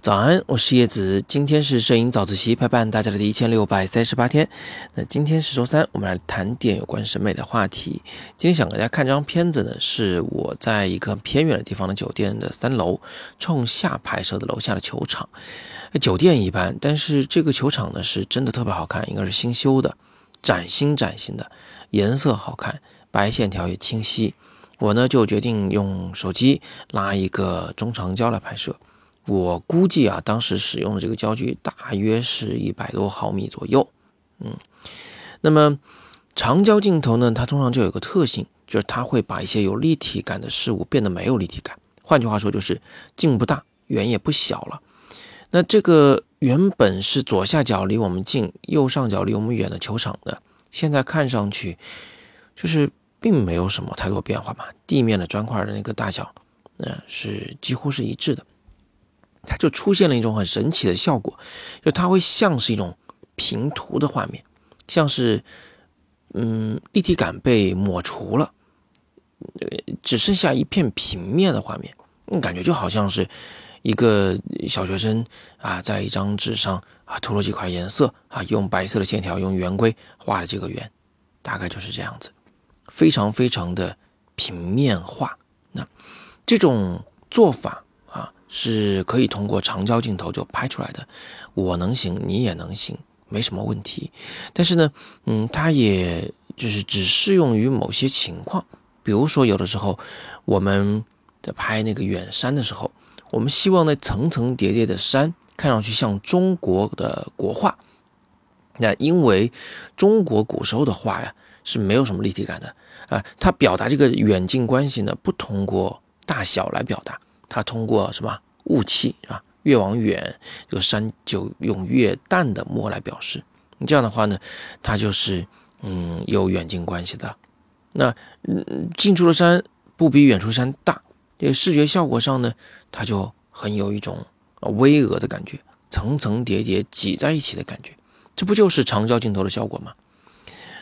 早安，我是叶子。今天是摄影早自习陪伴大家的第一千六百三十八天。那今天是周三，我们来谈点有关审美的话题。今天想给大家看这张片子呢，是我在一个偏远的地方的酒店的三楼冲下拍摄的楼下的球场。酒店一般，但是这个球场呢是真的特别好看，应该是新修的，崭新崭新的，颜色好看，白线条也清晰。我呢就决定用手机拉一个中长焦来拍摄。我估计啊，当时使用的这个焦距大约是一百多毫米左右，嗯，那么长焦镜头呢，它通常就有个特性，就是它会把一些有立体感的事物变得没有立体感。换句话说，就是镜不大，远也不小了。那这个原本是左下角离我们近，右上角离我们远的球场呢，现在看上去就是并没有什么太多变化嘛。地面的砖块的那个大小，呃，是几乎是一致的。它就出现了一种很神奇的效果，就它会像是一种平涂的画面，像是嗯立体感被抹除了，只剩下一片平面的画面，感觉就好像是一个小学生啊在一张纸上啊涂了几块颜色啊，用白色的线条用圆规画了这个圆，大概就是这样子，非常非常的平面化。那这种做法啊。是可以通过长焦镜头就拍出来的，我能行，你也能行，没什么问题。但是呢，嗯，它也就是只适用于某些情况，比如说有的时候我们在拍那个远山的时候，我们希望那层层叠叠的山看上去像中国的国画，那因为中国古时候的画呀是没有什么立体感的啊，它表达这个远近关系呢不通过大小来表达。它通过什么雾气啊？越往远，这个山就用越淡的墨来表示。你这样的话呢，它就是嗯有远近关系的。那嗯近处的山不比远处山大，这个视觉效果上呢，它就很有一种巍峨的感觉，层层叠叠挤在一起的感觉。这不就是长焦镜头的效果吗？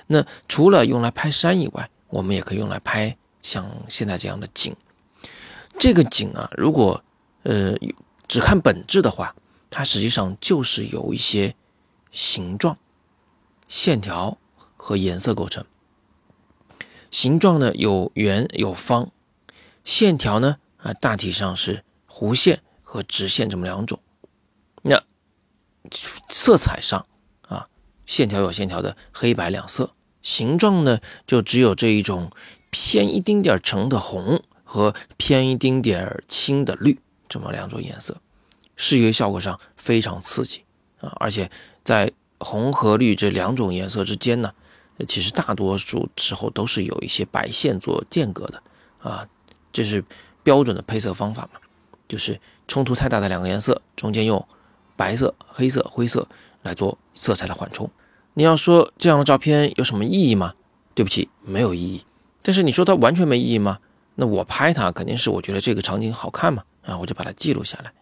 那除了用来拍山以外，我们也可以用来拍像现在这样的景。这个景啊，如果呃只看本质的话，它实际上就是由一些形状、线条和颜色构成。形状呢有圆有方，线条呢啊大体上是弧线和直线这么两种。那色彩上，线条有线条的黑白两色，形状呢就只有这一种偏一丁点橙的红。和偏一丁点儿青的绿，这么两种颜色，视觉效果上非常刺激啊！而且在红和绿这两种颜色之间呢，其实大多数时候都是有一些白线做间隔的啊，这是标准的配色方法嘛，就是冲突太大的两个颜色中间用白色、黑色、灰色来做色彩的缓冲。你要说这样的照片有什么意义吗？对不起，没有意义。但是你说它完全没意义吗？那我拍它肯定是我觉得这个场景好看嘛，啊，我就把它记录下来。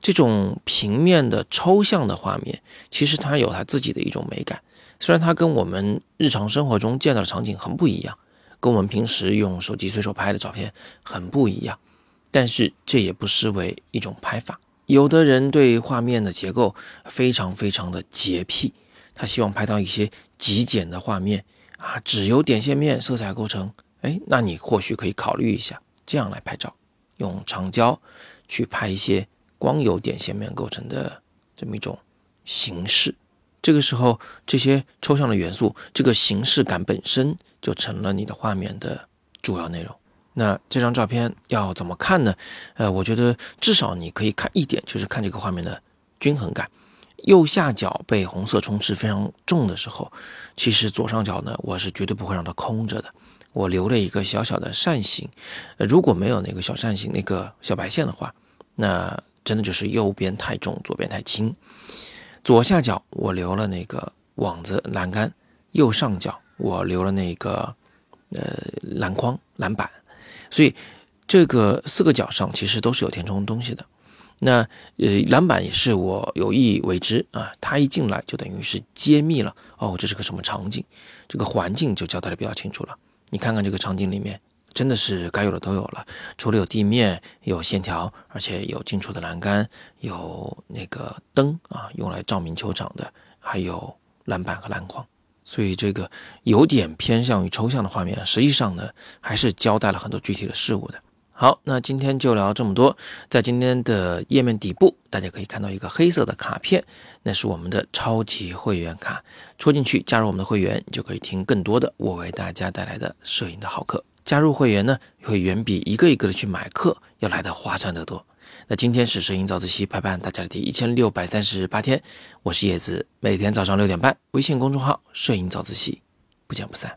这种平面的抽象的画面，其实它有它自己的一种美感。虽然它跟我们日常生活中见到的场景很不一样，跟我们平时用手机随手拍的照片很不一样，但是这也不失为一种拍法。有的人对画面的结构非常非常的洁癖，他希望拍到一些极简的画面啊，只由点线面色彩构成。哎，那你或许可以考虑一下这样来拍照，用长焦去拍一些光由点线面构成的这么一种形式。这个时候，这些抽象的元素，这个形式感本身就成了你的画面的主要内容。那这张照片要怎么看呢？呃，我觉得至少你可以看一点，就是看这个画面的均衡感。右下角被红色充斥非常重的时候，其实左上角呢，我是绝对不会让它空着的。我留了一个小小的扇形，如果没有那个小扇形那个小白线的话，那真的就是右边太重，左边太轻。左下角我留了那个网子栏杆，右上角我留了那个呃篮筐篮板，所以这个四个角上其实都是有填充东西的。那呃篮板也是我有意为之啊，它一进来就等于是揭秘了哦，这是个什么场景，这个环境就交代的比较清楚了。你看看这个场景里面真的是该有的都有了。除了有地面、有线条，而且有进出的栏杆，有那个灯啊，用来照明球场的，还有篮板和篮筐。所以这个有点偏向于抽象的画面，实际上呢，还是交代了很多具体的事物的。好，那今天就聊这么多。在今天的页面底部，大家可以看到一个黑色的卡片，那是我们的超级会员卡。戳进去加入我们的会员，就可以听更多的我为大家带来的摄影的好课。加入会员呢，会远比一个一个的去买课要来的划算得多。那今天是摄影早自习陪伴大家的第一千六百三十八天，我是叶子，每天早上六点半，微信公众号“摄影早自习”，不见不散。